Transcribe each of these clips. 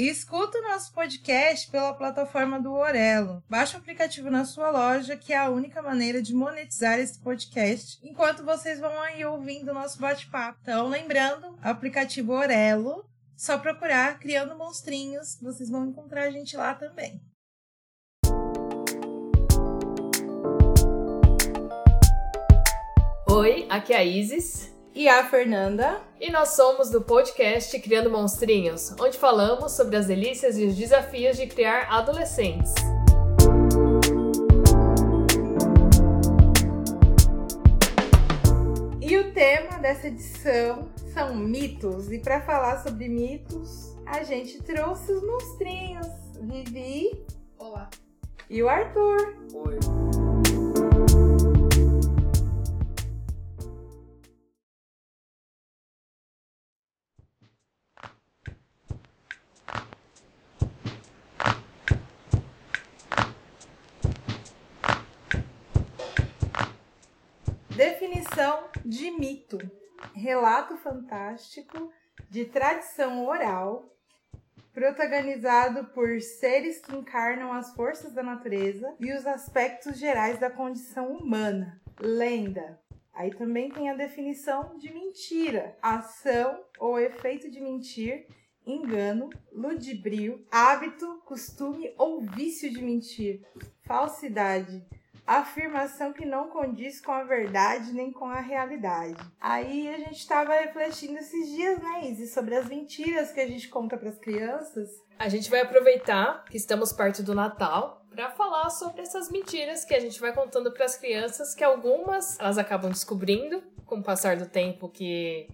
E escuta o nosso podcast pela plataforma do Orelo. Baixa o aplicativo na sua loja, que é a única maneira de monetizar esse podcast, enquanto vocês vão aí ouvindo o nosso bate-papo. Então, lembrando, aplicativo Orelo, só procurar Criando Monstrinhos, vocês vão encontrar a gente lá também. Oi, aqui é a Isis. E a Fernanda. E nós somos do podcast Criando Monstrinhos, onde falamos sobre as delícias e os desafios de criar adolescentes. E o tema dessa edição são mitos. E para falar sobre mitos, a gente trouxe os monstrinhos. Vivi. Olá. E o Arthur. Oi. Definição de mito: relato fantástico de tradição oral, protagonizado por seres que encarnam as forças da natureza e os aspectos gerais da condição humana. Lenda. Aí também tem a definição de mentira: ação ou efeito de mentir, engano, ludibrio, hábito, costume ou vício de mentir, falsidade afirmação que não condiz com a verdade nem com a realidade. Aí a gente estava refletindo esses dias, né, Izzy, sobre as mentiras que a gente conta para as crianças. A gente vai aproveitar que estamos perto do Natal para falar sobre essas mentiras que a gente vai contando para as crianças, que algumas elas acabam descobrindo com o passar do tempo que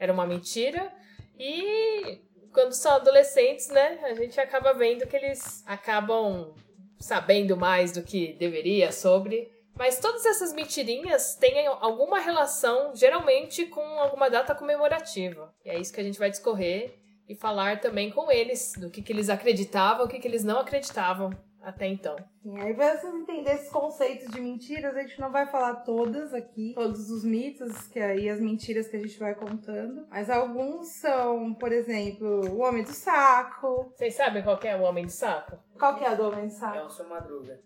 era uma mentira e quando são adolescentes, né, a gente acaba vendo que eles acabam sabendo mais do que deveria sobre. Mas todas essas mentirinhas têm alguma relação, geralmente, com alguma data comemorativa. E é isso que a gente vai discorrer e falar também com eles do que, que eles acreditavam, o que, que eles não acreditavam até então. E aí, pra vocês entenderem esses conceitos de mentiras, a gente não vai falar todas aqui, todos os mitos que aí as mentiras que a gente vai contando. Mas alguns são, por exemplo, o homem do saco. Vocês sabem qual é o homem do saco? Qual que é a do homem do saco? É o seu Madruga.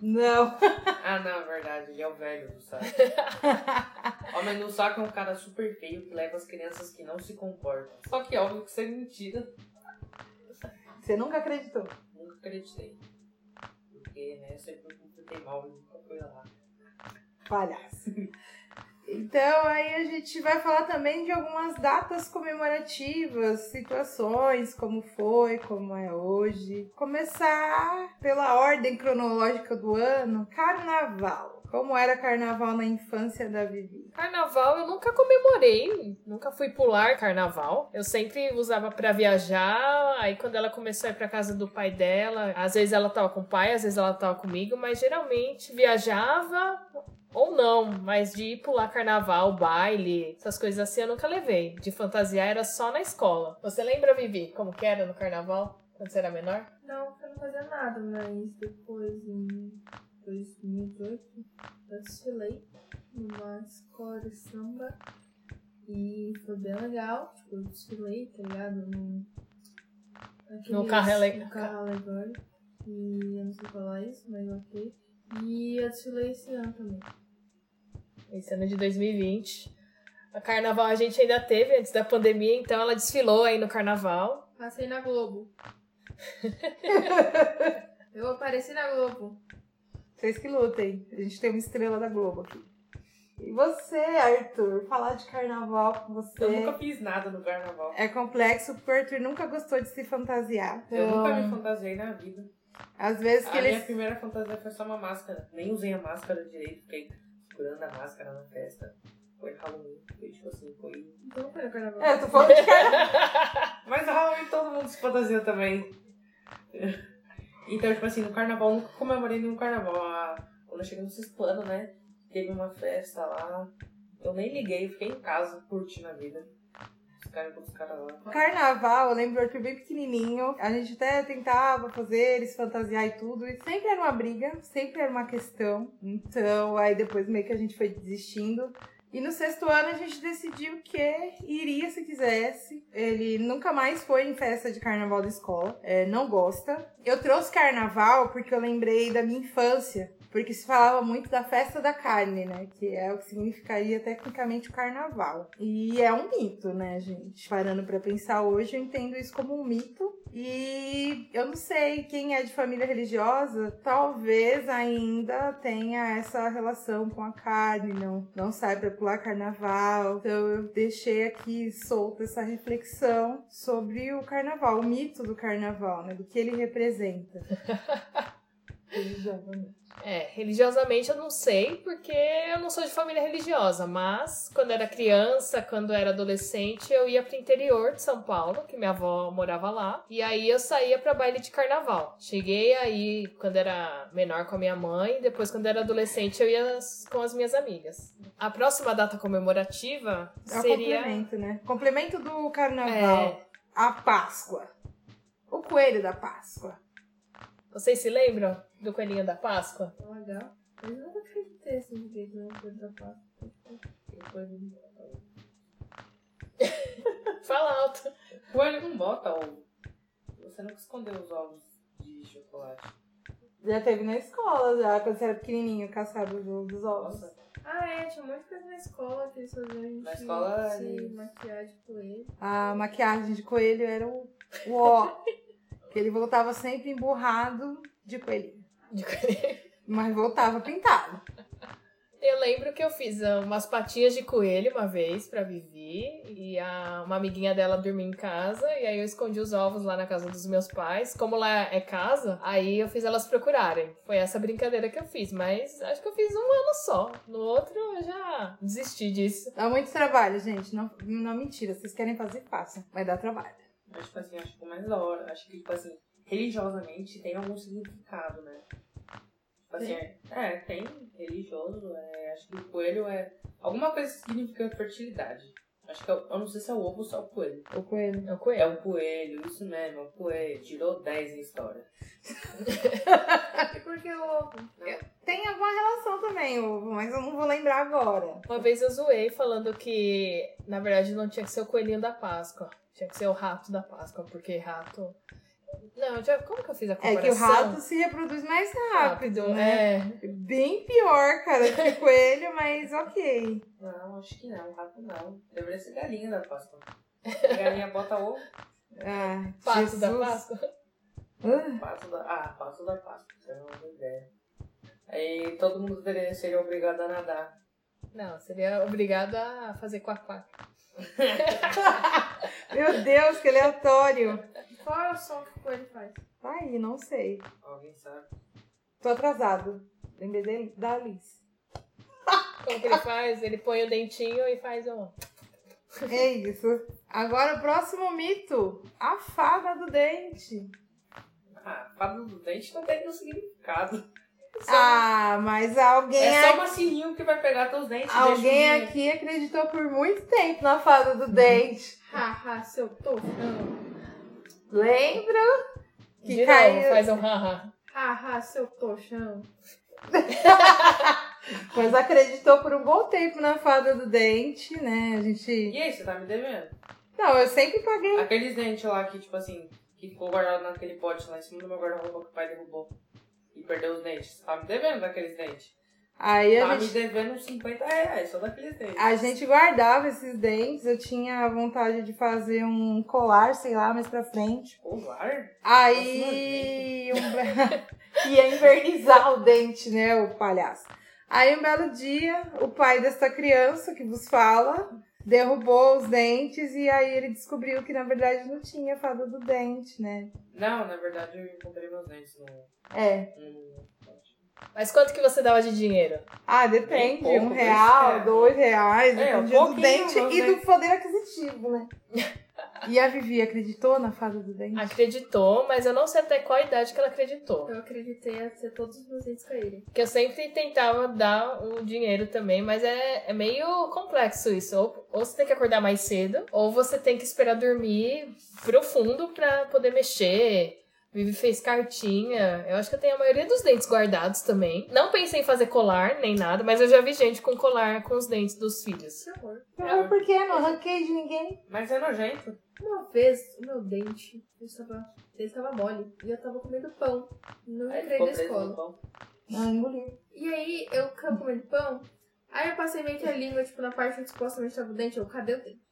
Não. Ah, não, é verdade. Ele é o velho do saco. Homem do saco é um cara super feio que leva as crianças que não se comportam. Só que óbvio que isso é mentira. Você nunca acreditou? Nunca acreditei. Porque, né, mal nunca fui lá. Palhaço. Então, aí a gente vai falar também de algumas datas comemorativas, situações, como foi, como é hoje. Começar pela ordem cronológica do ano: Carnaval. Como era carnaval na infância da Vivi? Carnaval eu nunca comemorei, nunca fui pular carnaval. Eu sempre usava para viajar. Aí quando ela começou a ir para casa do pai dela, às vezes ela tava com o pai, às vezes ela tava comigo, mas geralmente viajava ou não, mas de ir pular carnaval, baile, essas coisas assim eu nunca levei. De fantasia era só na escola. Você lembra, Vivi, como que era no carnaval? Quando você era menor? Não, eu não fazia nada, mas depois em 2018 eu desfilei numa escola de samba e foi bem legal. Tipo, eu desfilei, tá ligado? No carro ale- No carro alegórico. E eu não sei falar isso, mas ok. E eu desfilei esse ano também. Esse ano de 2020. A carnaval a gente ainda teve antes da pandemia, então ela desfilou aí no carnaval. Passei na Globo. eu apareci na Globo. Vocês que lutem. A gente tem uma estrela da Globo aqui. E você, Arthur? Falar de carnaval com você Eu nunca fiz nada no carnaval. é complexo porque o Arthur nunca gostou de se fantasiar. Eu Então, nunca me fantasiei na vida. Às vezes que A minha eles. primeira fantasia foi só uma máscara. Nem usei a máscara direito, fiquei segurando a máscara na testa. Foi Halloween, foi tipo assim, foi. Então foi no carnaval. É, tô falando de carnaval. Mas Halloween todo mundo se fantasia também. Então, tipo assim, no carnaval, nunca comemorei nenhum carnaval. Quando eu cheguei no sexto ano, né? Teve uma festa lá. Eu nem liguei, fiquei em casa curtindo a vida. Os caras os caras lá. Carnaval, eu lembro Arthur bem pequenininho. A gente até tentava fazer eles fantasiar e tudo. E sempre era uma briga, sempre era uma questão. Então, aí depois meio que a gente foi desistindo. E no sexto ano a gente decidiu que iria se quisesse. Ele nunca mais foi em festa de carnaval da escola, é, não gosta. Eu trouxe carnaval porque eu lembrei da minha infância. Porque se falava muito da festa da carne, né? Que é o que significaria tecnicamente o carnaval. E é um mito, né, gente? Parando pra pensar hoje, eu entendo isso como um mito. E eu não sei, quem é de família religiosa, talvez ainda tenha essa relação com a carne, não, não sai pra pular carnaval. Então eu deixei aqui solta essa reflexão sobre o carnaval, o mito do carnaval, né? Do que ele representa. É, religiosamente eu não sei, porque eu não sou de família religiosa, mas quando era criança, quando era adolescente, eu ia pro interior de São Paulo, que minha avó morava lá, e aí eu saía pra baile de carnaval. Cheguei aí quando era menor com a minha mãe, depois quando era adolescente eu ia com as minhas amigas. A próxima data comemorativa É o seria complemento, né? Complemento do carnaval. É. A Páscoa. O coelho da Páscoa. Vocês se lembram do coelhinho da Páscoa? Tá legal. Eu nunca acreditei assim direito na coisa da Páscoa. Depois Fala alto. Coelho não bota ovo. Você nunca escondeu os ovos de chocolate. Já teve na escola, já, quando você era pequenininho, caçado do- dos ovos. Nossa, Ah, é, tinha muita coisa na escola que eles faziam a gente Na escola, se eles- maquiar de coelho. A maquiagem de coelho era o, o ó. que ele voltava sempre emburrado de coelhinho. De coelhinho. Mas voltava pintado. Eu lembro que eu fiz ah, umas patinhas de coelho uma vez pra Vivi e a, uma amiguinha dela dormia em casa e aí eu escondi os ovos lá na casa dos meus pais. Como lá é casa, aí eu fiz elas procurarem. Foi essa brincadeira que eu fiz, mas acho que eu fiz um ano só. No outro eu já desisti disso. Dá muito trabalho, gente. Não, não mentira. Vocês querem fazer, façam. Mas dá trabalho. Mas tipo assim, acho que é mais da hora. Acho que, tipo assim, religiosamente tem algum significado, né? Tipo assim, é, é, tem religioso, é, acho que o coelho é. Alguma coisa que significa fertilidade. Acho que eu, eu não sei se é o ovo ou se é o coelho. O coelho. É o É coelho. o coelho, isso mesmo, é o coelho. Tirou 10 em história. E por que o ovo? Tem alguma relação também, ovo, mas eu não vou lembrar agora. Uma vez eu zoei falando que, na verdade, não tinha que ser o coelhinho da Páscoa. Tinha que ser o rato da Páscoa, porque rato. Não, já, como que eu fiz a É comparação? que o rato se reproduz mais rápido, né? É. Bem pior, cara, que o coelho, mas ok. Não, acho que não, rato não. Deveria ser galinha da Páscoa. Galinha bota ovo, Ah, Pato da Jesus. Páscoa. Ah, pato da. Ah, pato da Páscoa. É uma boa ideia. Aí todo mundo deveria, seria obrigado a nadar. Não, seria obrigada a fazer quack-quack. Meu Deus, que aleatório. Qual é o som que o coelho faz? Tá aí, não sei. Alguém sabe? Tô atrasado. Lembrei dele- da Alice. Como que ele faz? Ele põe o dentinho e faz um. É isso. Agora o próximo mito. A fada do dente. Ah, fada do dente não tem nenhum significado. Ah, mas alguém, É só aqui, uma sininho que vai pegar teus dentes. alguém aqui acreditou por muito tempo na fada do dente. Haha, seu tofão. Lembra? Que De caiu- novo, faz um haha. Haha, seu tochão. Mas acreditou por um bom tempo na fada do dente, né? A gente. E aí, você tá me devendo? Não, eu sempre paguei. Aqueles dentes lá que, tipo assim, que ficou guardado naquele pote lá em cima do meu guarda-roupa que o pai derrubou. E perdeu os dentes. Você tá me devendo daqueles dentes. Aí a Tá me gente, devendo uns 50 reais só daqueles dentes. a gente guardava esses dentes. Eu tinha vontade de fazer um colar, sei lá, mais pra frente. Colar? Aí. Um... ia invernizar o dente, né, o palhaço. Aí um belo dia, o pai dessa criança que vos fala derrubou os dentes e aí ele descobriu que na verdade não tinha fada do dente, né? Não, na verdade eu encontrei meus dentes no. É. no... Mas quanto que você dava de dinheiro? Ah, depende. Pouco, um real, reais. dois reais, É, um do dente e do poder aquisitivo, né? E a Vivi acreditou na fada do dente? Acreditou, mas eu não sei até qual idade que ela acreditou. Eu acreditei até todos os meus dentes caírem. Porque eu sempre tentava dar o dinheiro também, mas é, é meio complexo isso. Ou, ou você tem que acordar mais cedo, ou você tem que esperar dormir profundo pra poder mexer, Vivi fez cartinha. Eu acho que eu tenho a maioria dos dentes guardados também. Não pensei em fazer colar, nem nada, mas eu já vi gente com colar com os dentes dos filhos. Que horror. Mas por que? Não arranquei de ninguém. Mas é nojento. Uma vez, o meu dente, ele estava, ele estava mole. E eu tava comendo pão Aí da preso no escola. Não, engoliu. E aí, eu comendo pão. Aí eu passei meio que a língua, tipo, na parte onde supostamente tava o dente. Eu, cadê o dente?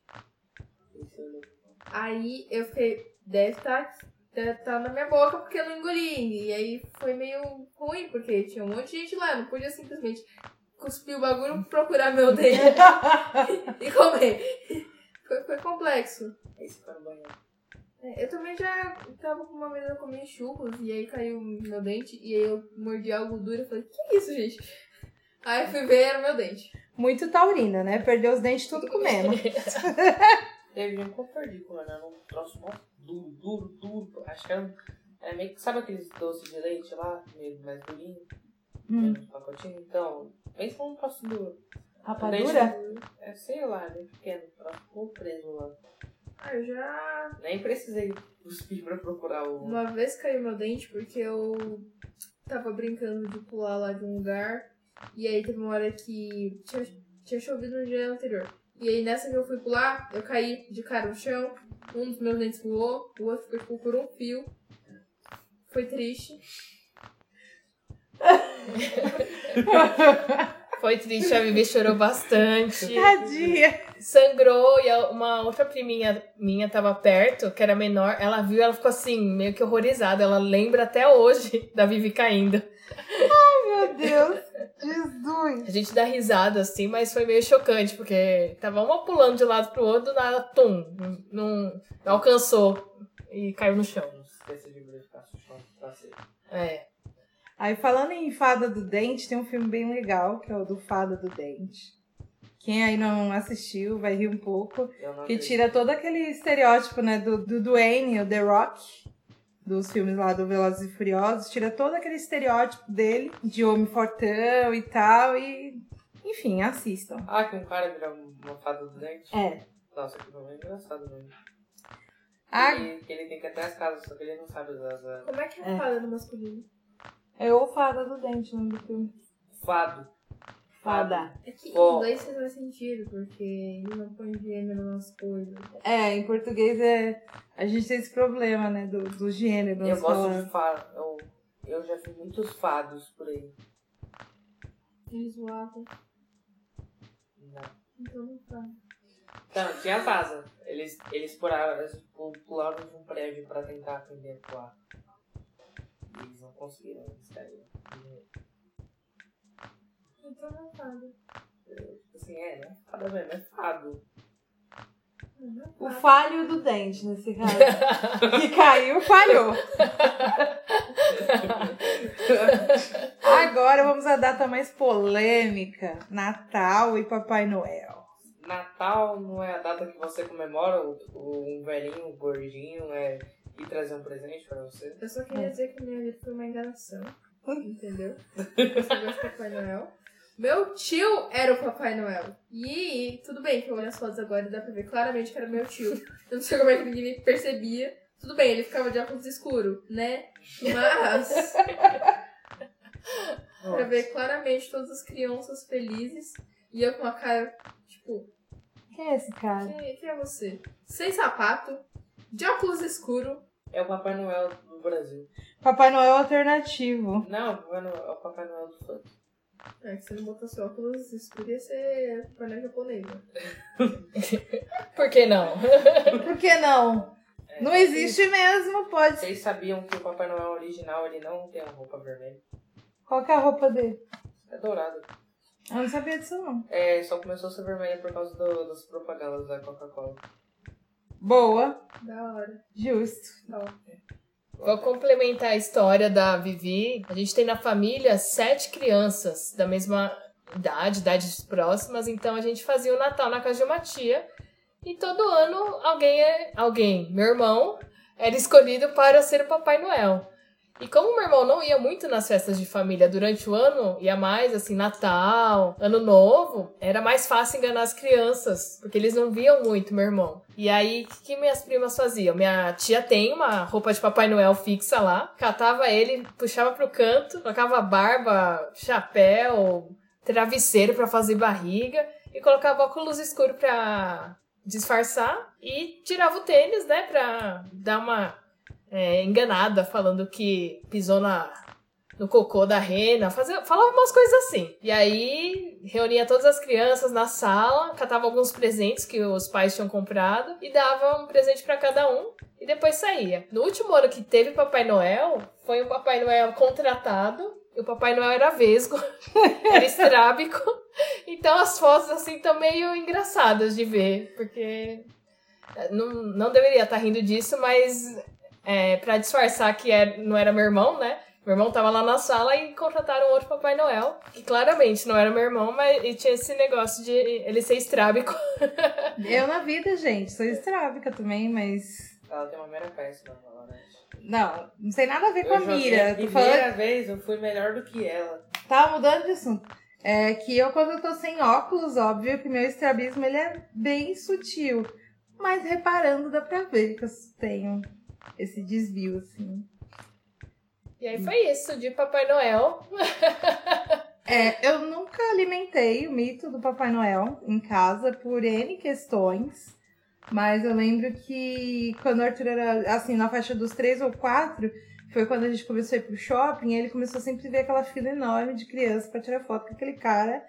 Aí eu fiquei, deve estar deve tá na minha boca porque eu não engoli. E aí foi meio ruim, porque tinha um monte de gente lá. Eu não podia simplesmente cuspir o bagulho procurar meu dente e comer. Foi, foi complexo. Aí você foi no banheiro. É, Eu também já tava com uma eu comi churros e aí caiu meu dente e aí eu mordi algo duro e falei, que é isso, gente? Aí fui ver, era meu dente. Muito taurina, né? Perdeu os dentes tudo comendo. Teve um que eu perdi comendo. Era um troço duro, duro, duro. Acho que era, um- era meio que. Sabe aqueles doces de leite lá? Meio mais durinho? Hum. Menos pacotinho? Então, pensa num troço duro. Rapadura? É, sei lá, bem pequeno. Troço ficou preso lá. Ah, eu já Nem precisei cuspir pra procurar o. Uma vez caiu meu dente porque eu tava brincando de pular lá de um lugar. E aí teve uma hora que tinha, tinha chovido no dia anterior. E aí nessa que eu fui pular, eu caí de cara no chão. Um dos meus dentes voou, o outro ficou tipo, por um fio. Foi triste. Foi triste, a Vivi chorou bastante. Tadinha. Sangrou e uma outra priminha minha tava perto, que era menor. Ela viu, ela ficou assim, meio que horrorizada. Ela lembra até hoje da Vivi caindo. Meu Deus. Jesus. A gente dá risada assim, mas foi meio chocante, porque tava uma pulando de um lado pro outro, do nada, tum, não, não alcançou e caiu no chão. Não se esqueça de verificar se o chão tá seco. É. Aí, falando em Fada do Dente, tem um filme bem legal, que é o do Fada do Dente. Quem aí não assistiu vai rir um pouco. Eu não Que tira todo aquele estereótipo, né, do, do Dwayne, o The Rock, dos filmes lá do Velozes e Furiosos. Tira todo aquele estereótipo dele, de homem fortão e tal, e... Enfim, assistam. Ah, que um cara vira uma fada do dente? É. Nossa, que filme é engraçado mesmo. A... E que ele tem que ir até as casas, só que ele não sabe usar as. Como é que é, É. fada no masculino? É o Fada do Dente, o nome do filme. Fado. Fada. É que em inglês faz mais sentido, porque ele não põe gênero nas coisas. É, em português é... A gente tem esse problema, né, do, do gênero. Eu gosto palavras. de fado. Eu, eu já vi muitos fados por aí. Ele zoava, Não. então não fala. Então, tinha asas. Eles, eles pularam, eles pu- pularam de um prédio pra tentar aprender a pular. E eles não conseguiram, eles caíram. Então não fala. Assim, é, né? Fada mesmo, é fado. Não O falho do dente, nesse caso. que caiu, falhou. Agora vamos à data mais polêmica: Natal e Papai Noel. Natal não é a data que você comemora, o, o- um velhinho, um gordinho, é ir trazer um presente pra você. Eu só queria dizer que minha vida foi uma enganação. Entendeu? Você gosta do Papai Noel. Meu tio era o Papai Noel. E tudo bem que eu olho as fotos agora e dá pra ver claramente que era meu tio. Eu não sei como é que ninguém percebia. Tudo bem, ele ficava de óculos escuro, né? Mas pra ver claramente todas as crianças felizes. E eu com a cara, tipo, Quem é esse cara? quem, quem é você? Sem sapato, de óculos escuro. É o Papai Noel do Brasil. Papai Noel alternativo. Não, o Papai Noel, é o Papai Noel do funk. É que se não botasse óculos escuros ia ser Papai Noel japonês. né? Por que não? Por que não? É, Não existe mesmo, pode. Vocês sabiam que o Papai Noel original ele não tem uma roupa vermelha? Qual que é a roupa dele? É dourado. Eu não sabia disso, não. É, só começou a ser vermelha por causa do- das propagandas da Coca-Cola. Boa, Da hora. justo. Vou complementar a história da Vivi. A gente tem na família sete crianças da mesma idade, idades próximas, então a gente fazia o Natal na casa de uma tia. E todo ano alguém é. Alguém, meu irmão, era escolhido para ser o Papai Noel. E como meu irmão não ia muito nas festas de família durante o ano, ia mais assim, Natal, Ano Novo, era mais fácil enganar as crianças, porque eles não viam muito meu irmão. E aí, o que, que minhas primas faziam? Minha tia tem uma roupa de Papai Noel fixa lá, catava ele, puxava pro canto, colocava barba, chapéu, travesseiro para fazer barriga e colocava óculos escuros pra disfarçar e tirava o tênis, né, pra dar uma é, enganada, falando que pisou na, no cocô da rena, fazia, falava umas coisas assim. E aí reunia todas as crianças na sala, catava alguns presentes que os pais tinham comprado e dava um presente para cada um e depois saía. No último ano que teve Papai Noel, foi um Papai Noel contratado. E o Papai Noel era vesgo, era estrábico. Então as fotos assim estão meio engraçadas de ver, porque não, não deveria estar rindo disso, mas é, para disfarçar que era, não era meu irmão, né? Meu irmão tava lá na sala e contrataram outro Papai Noel, que claramente não era meu irmão, mas e tinha esse negócio de ele ser estrábico. Eu na vida, gente, sou estrábica também, mas. Ela tem uma mera péssima na lanche. Não, não tem nada a ver com Eu a joguei mira. primeira falando. vez eu fui melhor do que ela. Tá mudando de assunto. É que eu, quando eu tô sem óculos, óbvio que meu estrabismo ele é bem sutil. Mas reparando, dá pra ver que eu tenho esse desvio, assim. E aí foi isso, de Papai Noel. É, eu nunca alimentei o mito do Papai Noel em casa por N questões. Mas eu lembro que quando o Arthur era, assim, na faixa dos três ou quatro, foi quando a gente começou a ir pro shopping, ele começou sempre a ver aquela fila enorme de crianças pra tirar foto com aquele cara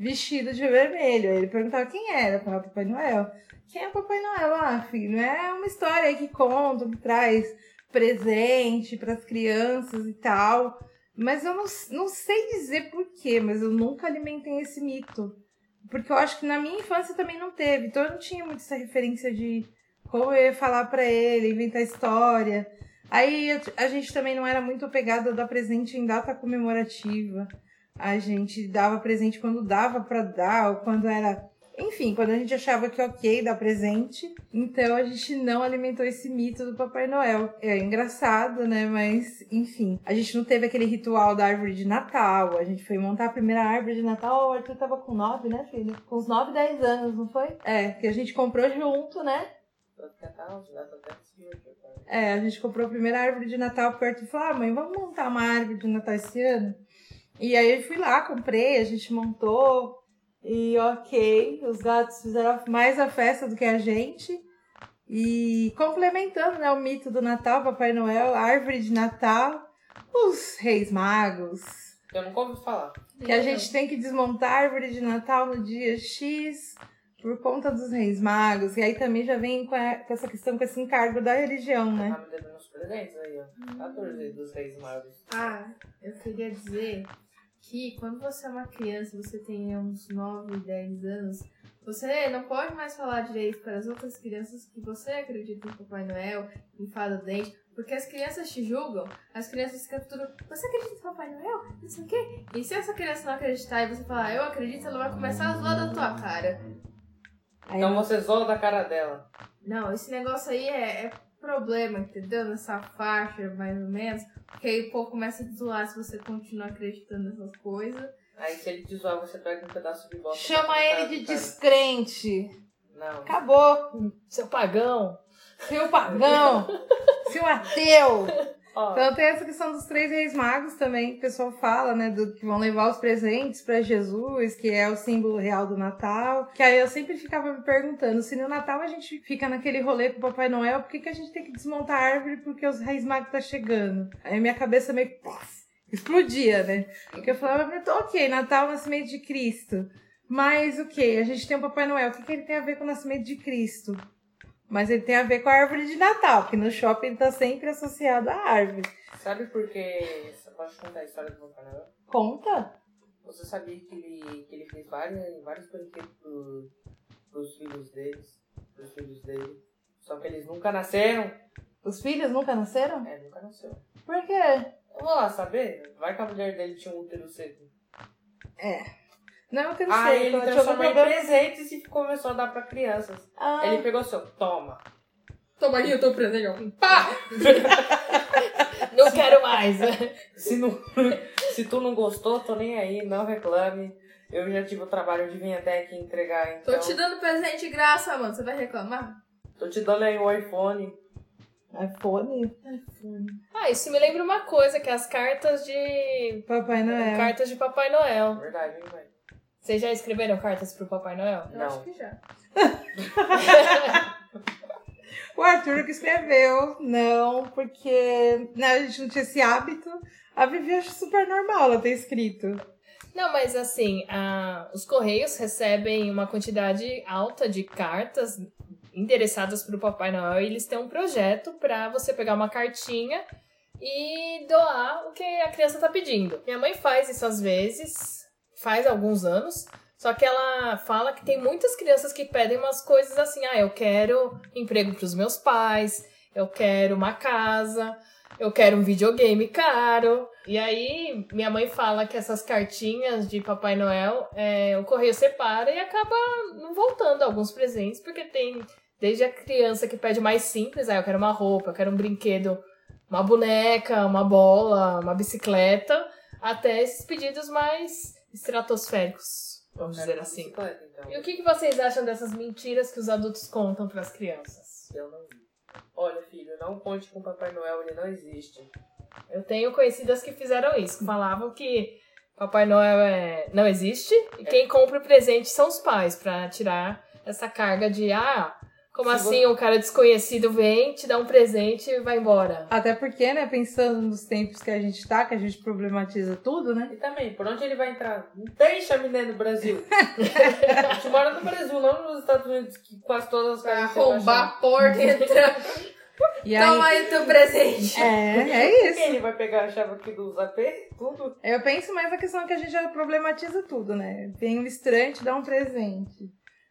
vestido de vermelho. Aí ele perguntava quem era, eu falava Papai Noel. Quem é Papai Noel? Ah, filho, é uma história aí que conta, que traz presente pras crianças e tal. Mas eu não, não sei dizer porquê, mas eu nunca alimentei esse mito. Porque eu acho que na minha infância também não teve. Então eu não tinha muito essa referência de como eu ia falar pra ele, inventar história. Aí a gente também não era muito apegada a dar presente em data comemorativa. A gente dava presente quando dava pra dar, ou quando era. Enfim, quando a gente achava que ok dar presente. Então a gente não alimentou esse mito do Papai Noel. É engraçado, né? Mas, enfim. A gente não teve aquele ritual da árvore de Natal. A gente foi montar a primeira árvore de Natal. O Arthur tava com 9, né, filho? Com uns 9, 10 anos, não foi? É, que a gente comprou junto, né? É, a gente comprou a primeira árvore de Natal pro Arthur e falou: ah, mãe, vamos montar uma árvore de Natal esse ano? E aí eu fui lá, comprei, a gente montou. E ok, os gatos fizeram mais a festa do que a gente. E complementando né, o mito do Natal, Papai Noel, árvore de Natal, os Reis Magos. Eu nunca ouvi falar. Que a gente tem que desmontar a árvore de Natal no dia X por conta dos Reis Magos. E aí também já vem com, a- com essa questão, com esse encargo da religião, né? Tá me devendo uns presentes aí, ó. 14 dos Reis Magos. Ah, eu queria dizer que quando você é uma criança, você tem uns 9, 10 anos, você não pode mais falar direito para as outras crianças que você acredita em Papai Noel, em Fada do Dente, porque as crianças te julgam, as crianças ficam tudo, você acredita em Papai Noel? Não sei o quê. E se essa criança não acreditar e você falar, "Ah, eu acredito, ela vai começar a zoar da tua cara. Aí Então você zoa da cara dela. Não, esse negócio aí é, é problema, entendeu? Nessa faixa, mais ou menos. Porque aí o povo começa a te zoar se você continuar acreditando nessas coisas. Aí se ele te zoar, você pega um pedaço de bosta. Chama ele de cara. descrente. Não. Acabou. Seu pagão. Seu pagão. seu ateu. Então tem essa questão dos três reis magos também, que o pessoal fala, né, do que vão levar os presentes pra Jesus, que é o símbolo real do Natal. Que aí eu sempre ficava me perguntando, se no Natal a gente fica naquele rolê com o Papai Noel, por que, que a gente tem que desmontar a árvore porque os reis magos tá chegando? Aí minha cabeça meio explodia, né? Porque eu falava, ok, Natal, nascimento de Cristo. Mas o que? A gente tem o Papai Noel, o que, que ele tem a ver com o nascimento de Cristo? Mas ele tem a ver com a árvore de Natal, que no shopping tá sempre associado à árvore. sabe por que. Você pode contar a história do Papai? Conta? Você sabia que ele, que ele fez várias, vários brinquedos pro, pros filhos deles? Pros filhos dele. Só que eles nunca nasceram. Os filhos nunca nasceram? É, nunca nasceu. Por quê? Eu vou lá saber. Vai que a mulher dele tinha um útero seco. Não, eu tenho Aí sei. ele tinha algum transformou em presentes e começou a dar pra crianças. Ah, Ele pegou o seu, toma. Toma aqui, eu tô presente. Pá! Não quero mais. Se, não, se tu não gostou, tô nem aí, não reclame. Eu já tive o trabalho de vir até aqui entregar, então. Tô te dando presente de graça, mano. Você vai reclamar? Tô te dando aí o iPhone. iPhone? Ah, isso me lembra uma coisa, que é as cartas de. Papai Noel. Cartas de Papai Noel. Verdade, hein, mãe? Vocês já escreveram cartas pro Papai Noel? Eu Não. acho que já. O Arthur que escreveu, não, porque né, a gente não tinha esse hábito. A Vivi acho super normal ela ter escrito. Não, mas assim, a- os Correios recebem uma quantidade alta de cartas endereçadas para o Papai Noel e eles têm um projeto para você pegar uma cartinha e doar o que a criança tá pedindo. Minha mãe faz isso às vezes, faz alguns anos, só que ela fala que tem muitas crianças que pedem umas coisas assim: ah, eu quero emprego para os meus pais, eu quero uma casa, eu quero um videogame caro. E aí, minha mãe fala que essas cartinhas de Papai Noel, é, o correio separa e acaba não voltando alguns presentes, porque tem desde a criança que pede mais simples, ah, eu quero uma roupa, eu quero um brinquedo, uma boneca, uma bola, uma bicicleta, até esses pedidos mais estratosféricos, vamos dizer assim. então. E o que, que vocês acham dessas mentiras que os adultos contam para as crianças? Eu não vi. Olha, filho, não conte com o Papai Noel, ele não existe. Eu tenho conhecidas que fizeram isso, que falavam que Papai Noel é, não existe e quem compra o presente são os pais, pra tirar essa carga de ah, como Se assim o cara desconhecido vem, te dá um presente e vai embora. Até porque, né, pensando nos tempos que a gente tá, que a gente problematiza tudo, né? E também, por onde ele vai entrar? Não tem chaminé no Brasil. a gente mora no Brasil, não nos Estados Unidos, que quase todas as casas arrombar a porta e entrar. E Toma aí. aí teu presente. É, é Quem isso. ele vai pegar a chave aqui do AP? Tudo. Eu penso mais na questão que a gente já problematiza tudo, né? Vem um estranho te dá um presente.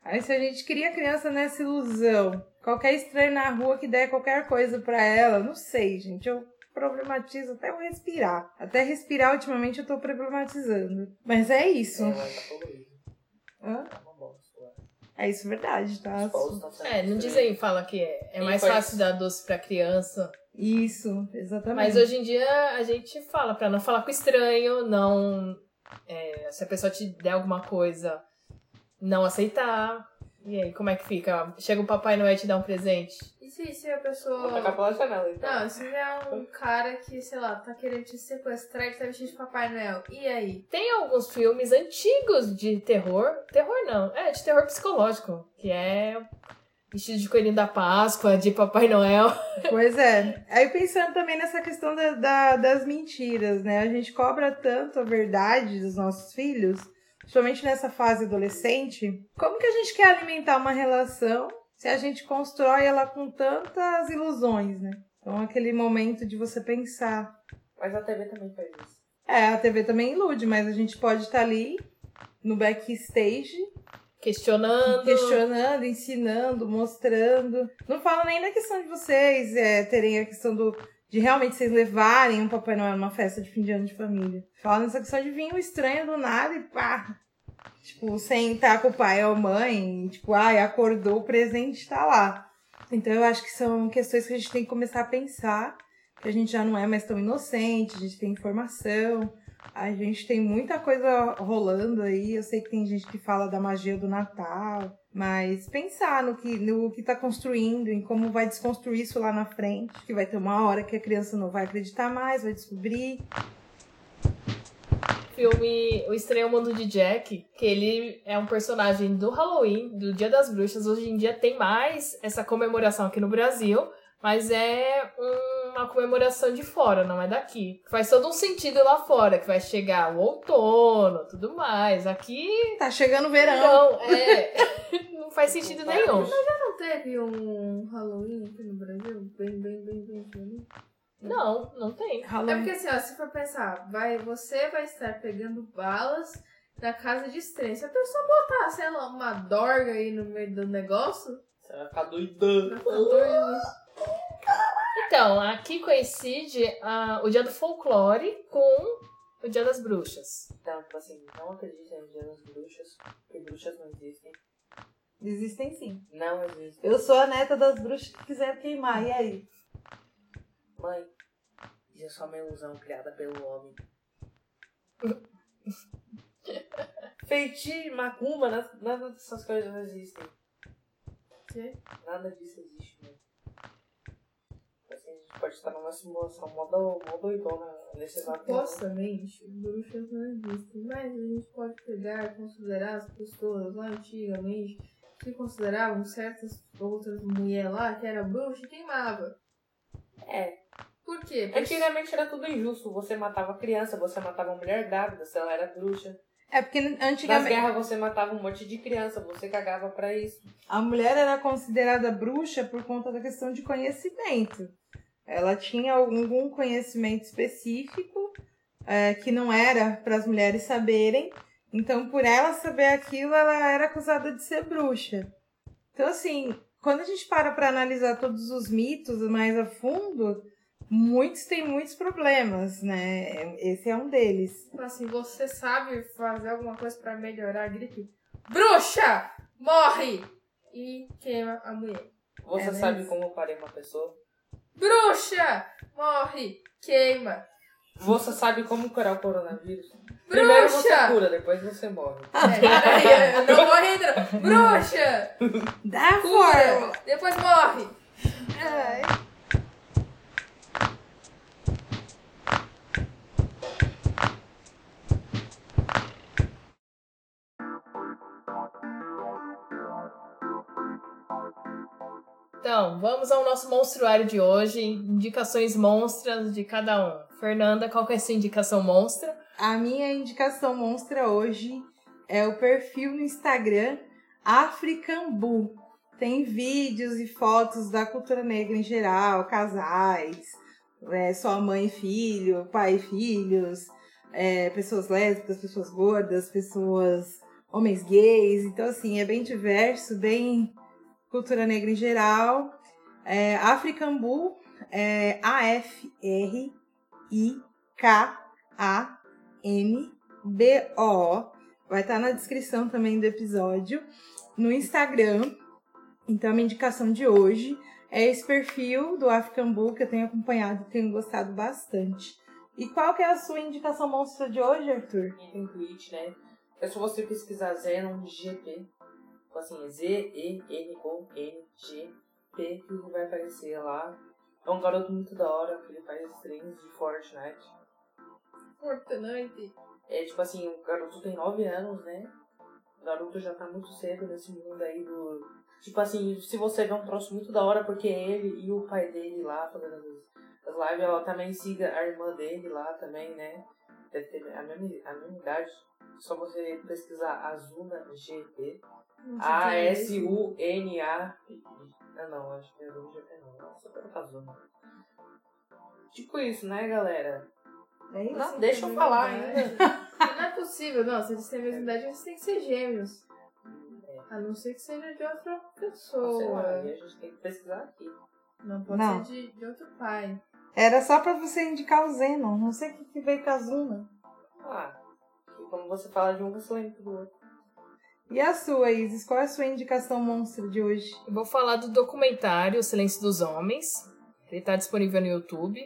Aí se a gente cria a criança nessa ilusão, qualquer estranho na rua que der qualquer coisa pra ela, não sei, gente, eu problematizo até eu respirar. Até respirar ultimamente eu tô problematizando. Mas é isso. É, tá. Hã? Tá. É isso verdade, tá? É, não dizem, fala que é, é mais fácil dar doce pra criança. Isso, exatamente. Mas hoje em dia a gente fala pra não falar com estranho, não. é, se a pessoa te der alguma coisa, não aceitar. E aí, como é que fica? Chega o Papai Noel e te dá um presente. E se, se a Vou pessoa. tacar pela janela, então. Não, se é um cara que, sei lá, tá querendo te sequestrar e tá vestido de Papai Noel. E aí? Tem alguns filmes antigos de terror. Terror não, é de terror psicológico. Que é vestido de coelhinho da Páscoa, de Papai Noel. Pois é. Aí pensando também nessa questão da, da- das mentiras, né? A gente cobra tanto a verdade dos nossos filhos, principalmente nessa fase adolescente. Como que a gente quer alimentar uma relação se a gente constrói ela com tantas ilusões, né? Então, aquele momento de você pensar. Mas a TV também faz isso. É, a TV também ilude, mas a gente pode estar ali no backstage Questionando. questionando, ensinando, mostrando. Não falo nem da questão de vocês é, terem a questão do de realmente vocês levarem um Papai Noel numa festa de fim de ano de família. Fala nessa questão de vir um estranho do nada e pá. Tipo, sem estar com o pai ou mãe. Tipo, ai, acordou, o presente tá lá. Então eu acho que são questões que a gente tem que começar a pensar. Que a gente já não é mais tão inocente, a gente tem informação. A gente tem muita coisa rolando aí. Eu sei que tem gente que fala da magia do Natal, mas pensar no que, no que tá construindo, em como vai desconstruir isso lá na frente. Que vai ter uma hora que a criança não vai acreditar mais, vai descobrir. filme O Estranho Mundo de Jack, que ele é um personagem do Halloween, do Dia das Bruxas. Hoje em dia tem mais essa comemoração aqui no Brasil, mas é uma comemoração de fora, não é daqui. Faz todo um sentido lá fora, que vai chegar o outono, tudo mais. Aqui Tá chegando o verão. não, é. Não faz sentido nenhum. Não teve um Halloween aqui no Brasil? Bem, bem, bem, bem. bem. Não, não tem. É Halloween. porque assim, ó, se for pensar, vai, você vai estar pegando balas na casa de estranho. Se a pessoa botar, sei lá, uma dorga aí no meio do negócio, Você vai ficar doidão. vai ficar doido. Então, aqui coincide ah, o dia do folclore com o dia das bruxas. Então, tipo assim, não acreditem no dia das bruxas, porque bruxas não existem. Existem sim. Não existem. Eu sou a neta das bruxas que quiseram queimar, e aí? Mãe, Isso é só uma ilusão criada pelo homem. Feiti, macumba, nada, dessas coisas não existem. Que? Nada disso existe, né? Pode estar numa simulação mó, do, mó doidona nesse. Supostamente, bruxas não existem, mas a gente pode pegar e considerar as pessoas lá antigamente que consideravam certas outras mulheres lá que era bruxa e queimava. É, Por quê? Porque antigamente era tudo injusto. Você matava criança, você matava mulher grávida, se ela era bruxa. É porque Nas antigamente guerras você matava um monte de criança, você cagava pra isso. a mulher era considerada bruxa por conta da questão de conhecimento. Ela tinha algum conhecimento específico é, que não era para as mulheres saberem. Então, por ela saber aquilo, ela era acusada de ser bruxa. Então, assim, quando a gente para para analisar todos os mitos mais a fundo, muitos têm muitos problemas, né? Esse é um deles. Assim, você sabe fazer alguma coisa pra melhorar a gripe? Bruxa! Morre! E queima a mulher. Você É sabe mesmo? como eu parei uma pessoa? Bruxa! Morre! Queima! Você sabe como curar o coronavírus? Primeiro você Bruxa! cura, depois você morre. É, peraí, eu não morri ainda. não. Bruxa! Dá Cura! fora! Depois morre! Ai. Então, vamos ao nosso monstruário de hoje. Indicações monstras de cada um. Fernanda, qual que é a sua indicação monstra? A minha indicação monstra hoje é o perfil no Instagram African Boo. Tem vídeos e fotos da cultura negra em geral, casais, é, só mãe e filho, pai e filhos, é, pessoas lésbicas, pessoas gordas, pessoas homens gays. Então, assim, é bem diverso, bem cultura negra em geral. É, African Boo é A-F-R I-K-A-N-B-O. Vai estar na descrição também do episódio. No Instagram. Então, a minha indicação de hoje é esse perfil do African Book que eu tenho acompanhado e tenho gostado bastante. E qual que é a sua indicação monstra de hoje, Arthur? Tem Twitch, né? É só você pesquisar Zenon GP. Tipo assim, Z-E-N-O-N-G-P que vai aparecer lá. É um garoto muito da hora, que ele faz streams de Fortnite. Fortnite. É tipo assim, o garoto tem 9 anos, né? O garoto já tá muito cedo nesse mundo aí do. Tipo assim, se você vê um troço muito da hora, porque ele e o pai dele lá fazendo as, as lives, ela também siga a irmã dele lá também, né? Deve ter a mesma, a mesma idade. Só você pesquisar Azuna GP. A-S-U-N-A. Ah não, acho que é GP não. Só pelo Azuna. Tipo isso, né, galera? É isso? Não, deixa eu falar ainda. Não é possível, não. Se eles têm a mesma idade, eles têm que ser gêmeos. A não ser que seja de outra Sei lá, pessoa. e a gente tem que pesquisar aqui. Não pode Não. ser de, de outro pai. Era só pra você indicar o Zenon. Não sei o que que veio com a Zuna. Ah, e quando você fala de um, você lembra do outro. E a sua, Isis? Qual é a sua indicação monstra de hoje? Eu vou falar do documentário Silêncio dos Homens. Ele está disponível no YouTube.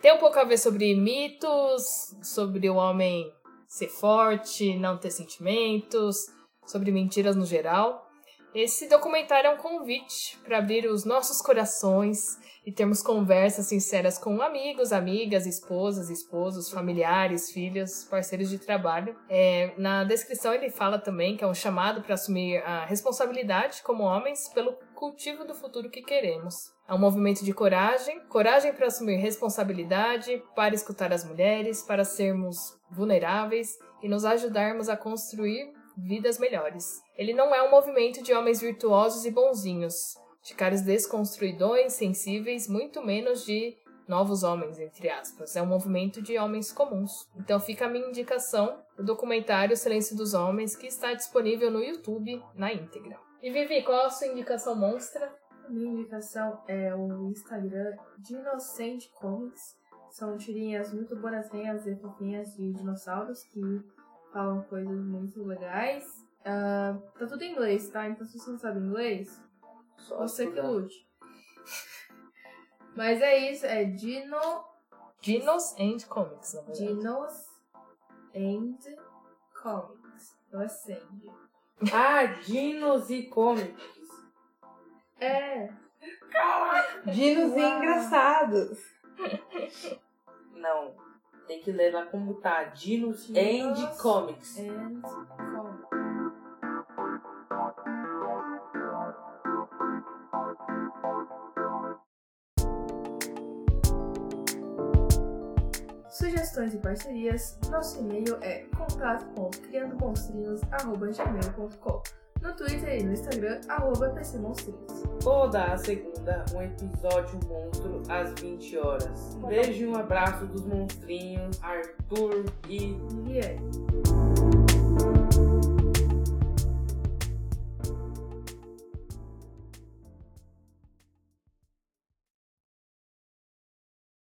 Tem um pouco a ver sobre mitos, sobre o homem ser forte, não ter sentimentos, sobre mentiras no geral. Esse documentário é um convite para abrir os nossos corações e termos conversas sinceras com amigos, amigas, esposas, esposos, familiares, filhos, parceiros de trabalho. É, na descrição ele fala também que é um chamado para assumir a responsabilidade como homens pelo cultivo do futuro que queremos. É um movimento de coragem, coragem para assumir responsabilidade, para escutar as mulheres, para sermos vulneráveis e nos ajudarmos a construir vidas melhores. Ele não é um movimento de homens virtuosos e bonzinhos, de caras desconstruidões, sensíveis, muito menos de novos homens, entre aspas. É um movimento de homens comuns. Então fica a minha indicação, o documentário Silêncio dos Homens, que está disponível no YouTube na íntegra. E Vivi, qual a sua indicação monstra? Minha indicação é o Instagram de Inocente Comics. São tirinhas muito bonitinhas e fofinhas de dinossauros que falam coisas muito legais. Ah, tá tudo em inglês, tá? Então se você não sabe inglês, Só você que lute. Mas é isso, é Dino Dinos and Comics, na verdade. Dinos and Comics. Não é Sandy. Ah, Dinos e Comics. É. Dinos Uau. engraçados. Não. Tem que ler lá como tá. Dinos, and Comics. And Comics. Sugestões e parcerias, nosso e-mail é contato.criandomonstrinhos.gmail.com No Twitter e no Instagram, arroba PCMonstrinhos. Toda a segunda, um episódio monstro às 20 horas. Beijo e um abraço dos monstrinhos, Arthur e Liane.